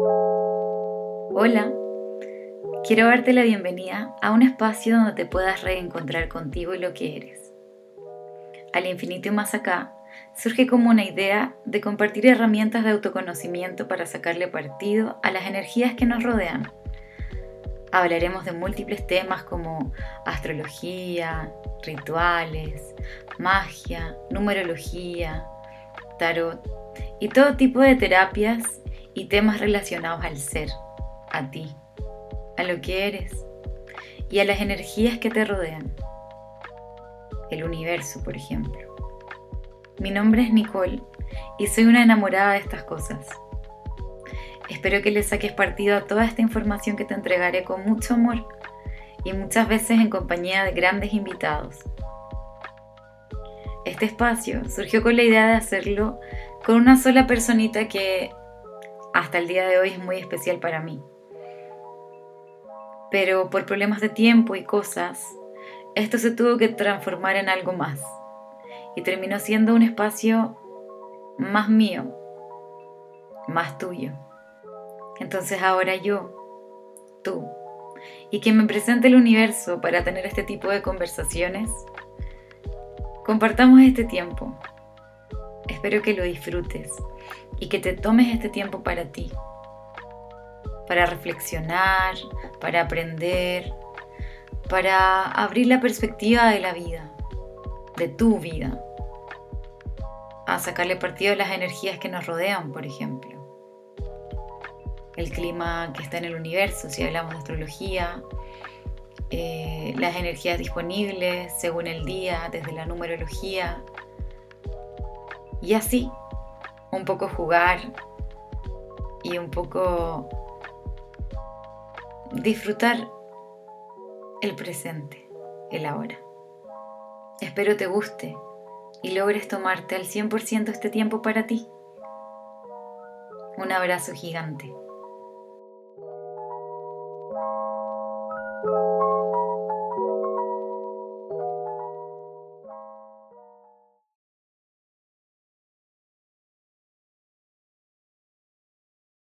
Hola, quiero darte la bienvenida a un espacio donde te puedas reencontrar contigo y lo que eres. Al infinito más acá surge como una idea de compartir herramientas de autoconocimiento para sacarle partido a las energías que nos rodean. Hablaremos de múltiples temas como astrología, rituales, magia, numerología, tarot y todo tipo de terapias y temas relacionados al ser a ti, a lo que eres y a las energías que te rodean. El universo, por ejemplo. Mi nombre es Nicole y soy una enamorada de estas cosas. Espero que le saques partido a toda esta información que te entregaré con mucho amor y muchas veces en compañía de grandes invitados. Este espacio surgió con la idea de hacerlo con una sola personita que hasta el día de hoy es muy especial para mí pero por problemas de tiempo y cosas, esto se tuvo que transformar en algo más y terminó siendo un espacio más mío, más tuyo. Entonces ahora yo, tú, y que me presente el universo para tener este tipo de conversaciones, compartamos este tiempo. Espero que lo disfrutes y que te tomes este tiempo para ti para reflexionar, para aprender, para abrir la perspectiva de la vida, de tu vida, a sacarle partido a las energías que nos rodean, por ejemplo. El clima que está en el universo, si hablamos de astrología, eh, las energías disponibles según el día, desde la numerología, y así, un poco jugar y un poco disfrutar el presente, el ahora. Espero te guste y logres tomarte al 100% este tiempo para ti. Un abrazo gigante.